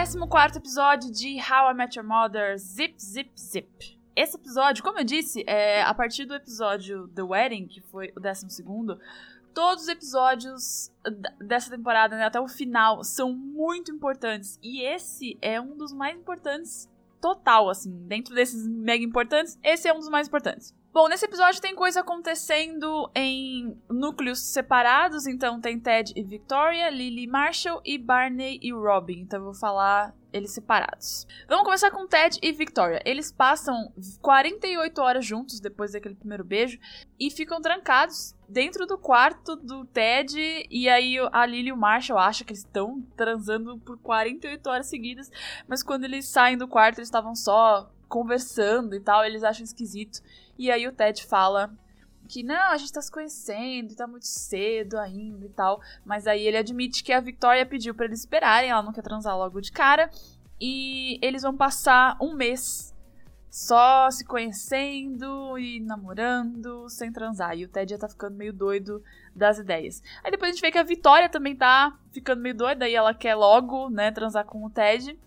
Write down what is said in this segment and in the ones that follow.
14 episódio de How I Met Your Mother Zip Zip Zip. Esse episódio, como eu disse, é a partir do episódio The Wedding, que foi o 12, todos os episódios dessa temporada, né, até o final, são muito importantes. E esse é um dos mais importantes total, assim. Dentro desses mega importantes, esse é um dos mais importantes. Bom, nesse episódio tem coisa acontecendo em núcleos separados, então tem Ted e Victoria, Lily e Marshall e Barney e Robin. Então eu vou falar eles separados. Vamos começar com Ted e Victoria. Eles passam 48 horas juntos depois daquele primeiro beijo e ficam trancados dentro do quarto do Ted e aí a Lily e o Marshall acham que eles estão transando por 48 horas seguidas, mas quando eles saem do quarto eles estavam só conversando e tal, eles acham esquisito. E aí o Ted fala que não, a gente tá se conhecendo, tá muito cedo ainda e tal. Mas aí ele admite que a Victoria pediu para eles esperarem, ela não quer transar logo de cara. E eles vão passar um mês só se conhecendo e namorando, sem transar. E o Ted já tá ficando meio doido das ideias. Aí depois a gente vê que a Vitória também tá ficando meio doida e ela quer logo, né, transar com o Ted.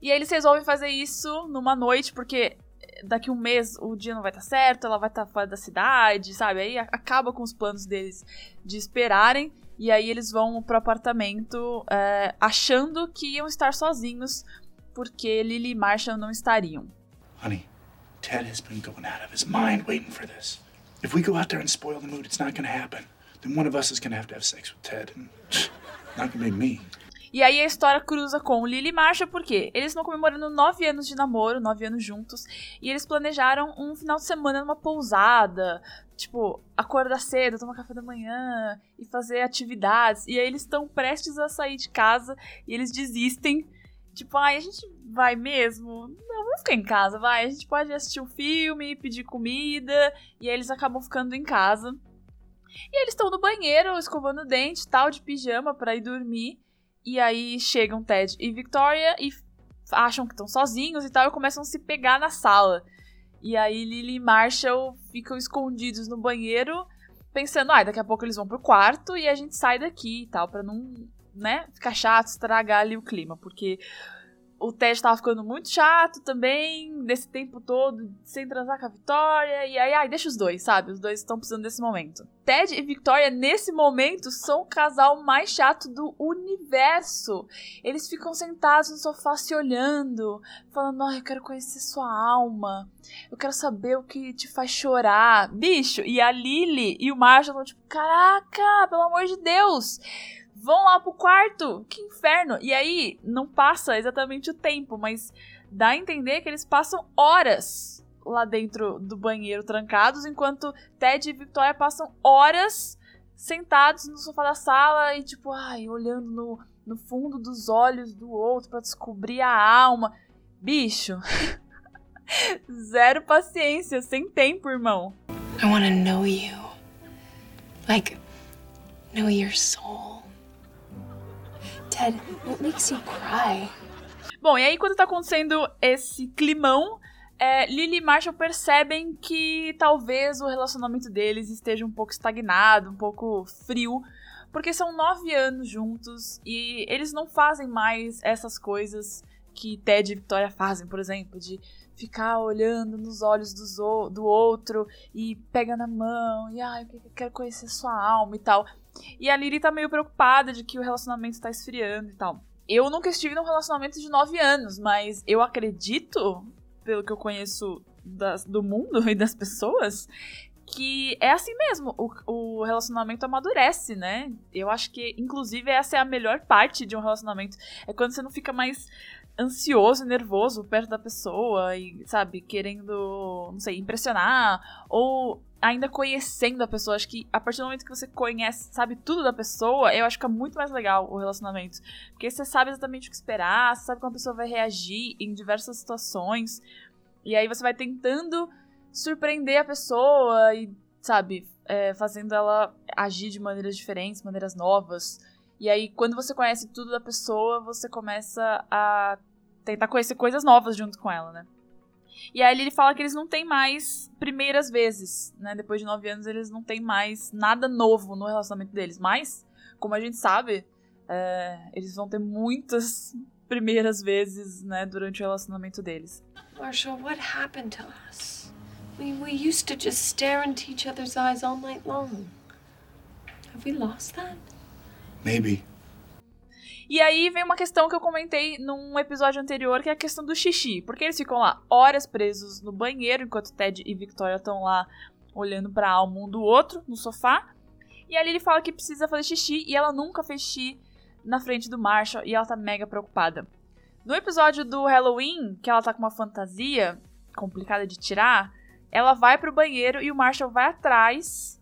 E aí eles resolvem fazer isso numa noite, porque daqui um mês o dia não vai estar tá certo, ela vai estar tá fora da cidade, sabe? Aí acaba com os planos deles de esperarem. E aí eles vão pro apartamento é, achando que iam estar sozinhos, porque Lily e Marshall não estariam. Honey, Ted has been going out of his mind waiting for this. If we go out there and spoil the mood, it's not gonna happen. Then one of us is gonna have to have sex with Ted, and not gonna be me. E aí a história cruza com Lily e Marshall, porque eles estão comemorando nove anos de namoro, nove anos juntos, e eles planejaram um final de semana numa pousada, tipo, acordar cedo, tomar café da manhã e fazer atividades. E aí eles estão prestes a sair de casa e eles desistem. Tipo, ai, a gente vai mesmo? Não, vamos ficar em casa, vai. A gente pode assistir um filme, pedir comida. E aí eles acabam ficando em casa. E eles estão no banheiro, escovando o dente tal, de pijama para ir dormir. E aí chegam Ted e Victoria e acham que estão sozinhos e tal, e começam a se pegar na sala. E aí Lily e Marshall ficam escondidos no banheiro, pensando, ah, daqui a pouco eles vão pro quarto e a gente sai daqui e tal, pra não, né, ficar chato, estragar ali o clima, porque o Ted tava ficando muito chato também, desse tempo todo, sem transar com a Victoria. E aí, ai, deixa os dois, sabe? Os dois estão precisando desse momento. Ted e Victoria, nesse momento, são o casal mais chato do universo. Eles ficam sentados no sofá se olhando, falando: ai, eu quero conhecer sua alma. Eu quero saber o que te faz chorar. Bicho, e a Lily e o Marshall estão tipo: caraca, pelo amor de Deus vão lá pro quarto, que inferno. E aí, não passa exatamente o tempo, mas dá a entender que eles passam horas lá dentro do banheiro trancados, enquanto Ted e Victoria passam horas sentados no sofá da sala e, tipo, ai, olhando no, no fundo dos olhos do outro para descobrir a alma. Bicho. Zero paciência, sem tempo, irmão. I wanna know you. Like, know your soul. Ted, what makes you cry? Bom, e aí quando tá acontecendo esse climão, é, Lily e Marshall percebem que talvez o relacionamento deles esteja um pouco estagnado, um pouco frio, porque são nove anos juntos e eles não fazem mais essas coisas que Ted e Victoria fazem, por exemplo, de ficar olhando nos olhos do, do outro e pega na mão e ai, eu quero conhecer sua alma e tal. E a Lily tá meio preocupada de que o relacionamento tá esfriando e tal. Eu nunca estive num relacionamento de nove anos, mas eu acredito, pelo que eu conheço das, do mundo e das pessoas, que é assim mesmo. O, o relacionamento amadurece, né? Eu acho que, inclusive, essa é a melhor parte de um relacionamento. É quando você não fica mais ansioso e nervoso perto da pessoa e, sabe, querendo, não sei, impressionar ou ainda conhecendo a pessoa. Acho que a partir do momento que você conhece, sabe tudo da pessoa, eu acho que é muito mais legal o relacionamento. Porque você sabe exatamente o que esperar, você sabe como a pessoa vai reagir em diversas situações. E aí você vai tentando surpreender a pessoa e, sabe, é, fazendo ela agir de maneiras diferentes, maneiras novas. E aí, quando você conhece tudo da pessoa, você começa a tentar conhecer coisas novas junto com ela, né? E aí ele fala que eles não têm mais primeiras vezes, né? Depois de nove anos, eles não têm mais nada novo no relacionamento deles. Mas, como a gente sabe, é, eles vão ter muitas primeiras vezes, né, durante o relacionamento deles. Marshall, what happened to us? We, we used to just stare into each other's eyes all night long. Have we lost that? Maybe. E aí vem uma questão que eu comentei num episódio anterior, que é a questão do xixi. Porque eles ficam lá horas presos no banheiro, enquanto Ted e Victoria estão lá olhando para um do outro, no sofá. E ali ele fala que precisa fazer xixi e ela nunca fez xixi na frente do Marshall e ela tá mega preocupada. No episódio do Halloween, que ela tá com uma fantasia complicada de tirar, ela vai pro banheiro e o Marshall vai atrás,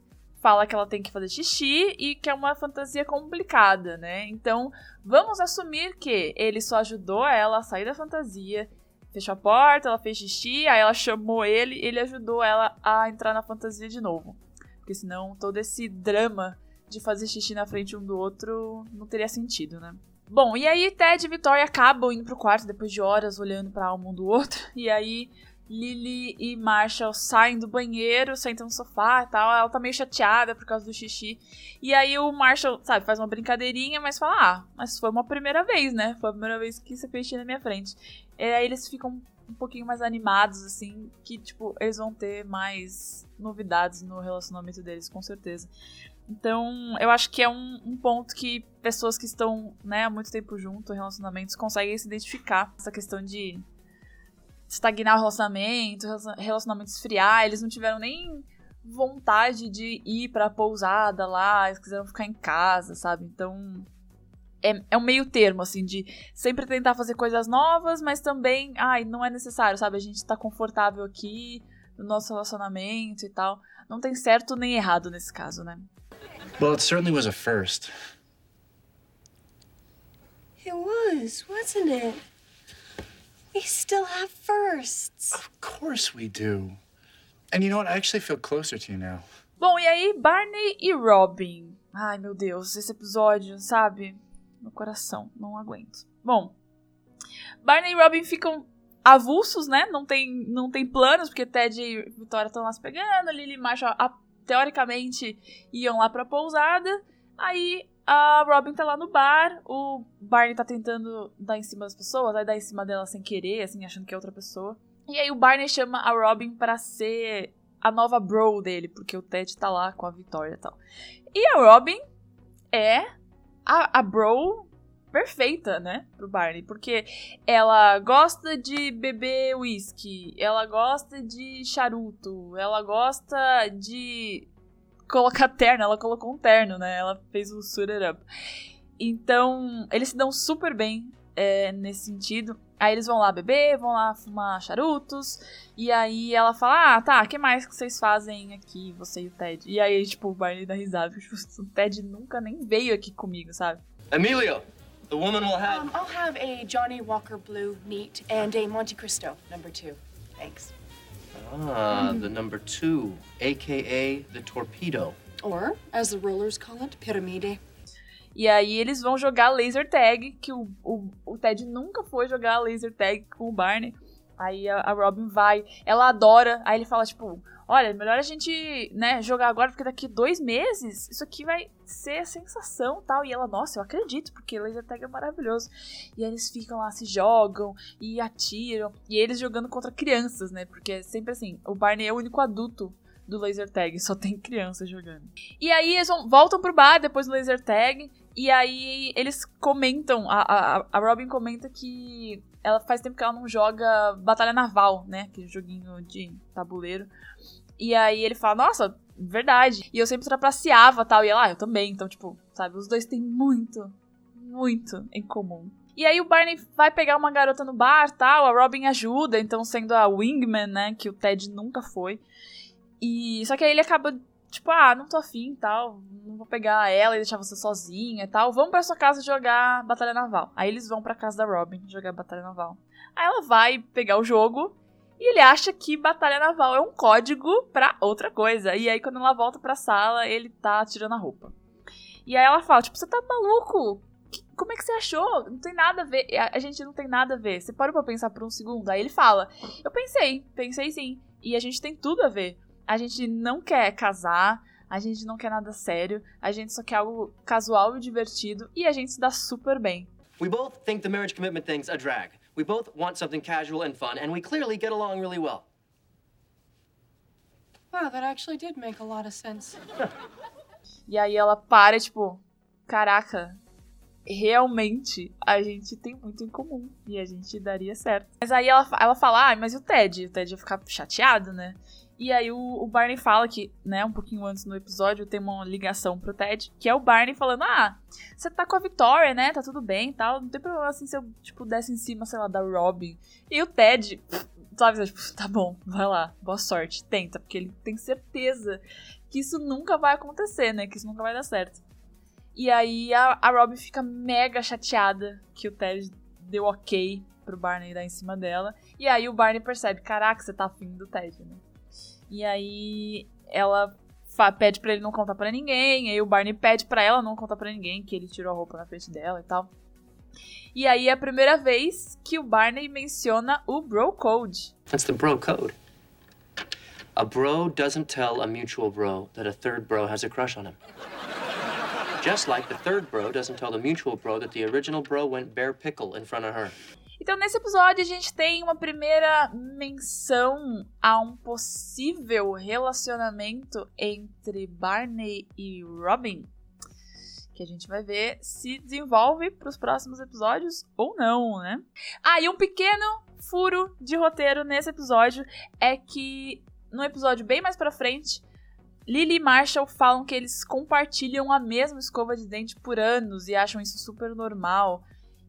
fala que ela tem que fazer xixi e que é uma fantasia complicada, né? Então, vamos assumir que ele só ajudou ela a sair da fantasia, fechou a porta, ela fez xixi, aí ela chamou ele, ele ajudou ela a entrar na fantasia de novo. Porque senão todo esse drama de fazer xixi na frente um do outro não teria sentido, né? Bom, e aí Ted e Victoria acabam indo pro quarto depois de horas olhando pra alma um do outro. E aí Lily e Marshall saem do banheiro, sentam no sofá e tal. Ela tá meio chateada por causa do xixi. E aí o Marshall, sabe, faz uma brincadeirinha, mas fala: Ah, mas foi uma primeira vez, né? Foi a primeira vez que você fez xixi na minha frente. E aí eles ficam um pouquinho mais animados, assim, que, tipo, eles vão ter mais novidades no relacionamento deles, com certeza. Então, eu acho que é um, um, ponto que pessoas que estão, né, há muito tempo junto, relacionamentos, conseguem se identificar. Essa questão de estagnar o relacionamento, relacionamento esfriar, eles não tiveram nem vontade de ir pra pousada lá, eles quiseram ficar em casa, sabe? Então, é, é um meio termo, assim, de sempre tentar fazer coisas novas, mas também, ai, não é necessário, sabe? A gente tá confortável aqui no nosso relacionamento e tal. Não tem certo nem errado nesse caso, né? Well, it certainly was a first. It was, wasn't it? We still have firsts. Of course we do. And you know what? I actually feel closer to you now. Bom, e aí, Barney e Robin. Ai, meu Deus, esse episódio, sabe? no coração, não aguento. Bom, Barney e Robin ficam avulsos, né? Não tem, não tem planos, porque Ted e Vitória estão lá se pegando, Lily e Marshall, a, teoricamente, iam lá pra pousada. Aí a Robin tá lá no bar, o Barney tá tentando dar em cima das pessoas, vai dar em cima dela sem querer, assim, achando que é outra pessoa. E aí o Barney chama a Robin para ser a nova bro dele, porque o Ted tá lá com a Vitória e tal. E a Robin é a, a bro perfeita, né, pro Barney, porque ela gosta de beber whisky, ela gosta de charuto, ela gosta de colocar terno, ela colocou um terno, né, ela fez o suit it up. Então, eles se dão super bem é, nesse sentido. Aí eles vão lá beber, vão lá fumar charutos. E aí ela fala: Ah, tá, o que mais que vocês fazem aqui, você e o Ted? E aí, tipo, o Barney dá risada. Tipo, o Ted nunca nem veio aqui comigo, sabe? Emilio, the woman will have. Um, I'll have a Johnny Walker Blue neat and a Monte Cristo number two. Thanks. Ah, the number two, aka the torpedo. Or, as the rollers call it, pyramide. E aí eles vão jogar laser tag, que o, o, o Ted nunca foi jogar laser tag com o Barney. Aí a, a, Robin vai, ela adora, aí ele fala, tipo, olha, melhor a gente, né, jogar agora, porque daqui dois meses isso aqui vai ser a sensação tal. E ela, nossa, eu acredito, porque laser tag é maravilhoso. E aí eles ficam lá, se jogam e atiram. E eles jogando contra crianças, né? Porque é sempre assim, o Barney é o único adulto do laser tag, só tem criança jogando. E aí eles vão, voltam pro bar depois do laser tag, e aí eles comentam, a, a, a Robin comenta que ela faz tempo que ela não joga Batalha Naval, né? Aquele joguinho de tabuleiro. E aí ele fala, nossa, verdade. E eu sempre trapaceava tal. E ela, ah, eu também. Então, tipo, sabe, os dois têm muito, muito em comum. E aí o Barney vai pegar uma garota no bar tal. A Robin ajuda, então sendo a wingman, né? Que o Ted nunca foi. E só que aí ele acaba tipo, ah, não tô afim e tal, não vou pegar ela e deixar você sozinha e tal, vamos pra sua casa jogar Batalha Naval. Aí eles vão pra casa da Robin jogar Batalha Naval. Aí ela vai pegar o jogo e ele acha que Batalha Naval é um código pra outra coisa. E aí quando ela volta pra sala, ele tá tirando a roupa. E aí ela fala, tipo, você tá maluco? Como é que você achou? Não tem nada a ver. A gente não tem nada a ver. Você parou pra pensar por um segundo? Aí ele fala, eu pensei, pensei sim. E a gente tem tudo a ver a gente não quer casar, a gente não quer nada sério, a gente só quer algo casual e divertido e a gente se dá super bem. We both think the marriage commitment thing's a drag. We both want something casual and fun, and we clearly get along really well. Wow, that actually did make a lot of sense. E aí ela para, tipo, caraca, realmente a gente tem muito em comum e a gente daria certo. Mas aí ela, ela fala, ah, mas e o Ted? O Ted ia ficar chateado, né? E aí o, o, Barney fala que, né, um pouquinho antes no episódio, tem uma ligação pro Ted, que é o Barney falando, ah, você tá com a Victoria, né, tá tudo bem e tal, não tem problema assim se eu, tipo, desse em cima, sei lá, da Robin. E o Ted, sabe, tipo, tá bom, vai lá, boa sorte, tenta, porque ele tem certeza que isso nunca vai acontecer, né, que isso nunca vai dar certo. E aí a, a Robin fica mega chateada que o Ted deu ok pro Barney dar em cima dela. E aí o Barney percebe, caraca, você tá afim do Ted, né? E aí ela pede para ele não contar para ninguém, aí o Barney pede para ela não contar para ninguém que ele tirou a roupa na frente dela e tal. E aí é a primeira vez que o Barney menciona o Bro Code. That's the Bro Code. A bro doesn't tell a mutual bro that a third bro has a crush on him. Just like the third bro doesn't tell the mutual bro that the original bro went bare pickle in front of her. Então, nesse episódio, a gente tem uma primeira menção a um possível relacionamento entre Barney e Robin. Que a gente vai ver se desenvolve para os próximos episódios ou não, né? Ah, e um pequeno furo de roteiro nesse episódio é que no episódio bem mais pra frente, Lily e Marshall falam que eles compartilham a mesma escova de dente por anos e acham isso super normal.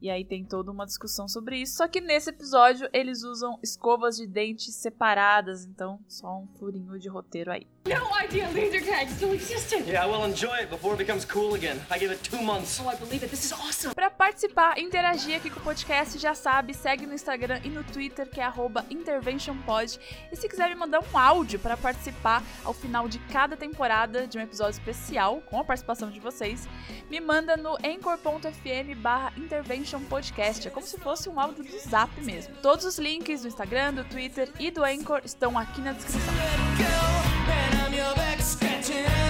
E aí tem toda uma discussão sobre isso. Só que nesse episódio eles usam escovas de dente separadas, então só um furinho de roteiro aí. No idea laser tag still existed. Yeah, well, enjoy it before it becomes cool again. I give it two months. Oh, I believe it. This is awesome. Para participar, interagir aqui com o podcast, já sabe, segue no Instagram e no Twitter, que é interventionpod. E se quiser me mandar um áudio para participar ao final de cada temporada de um episódio especial, com a participação de vocês, me manda no anchor.fm barra interventionpodcast. É como se fosse um áudio do Zap mesmo. Todos os links do Instagram, do Twitter e do Anchor estão aqui na descrição. imagine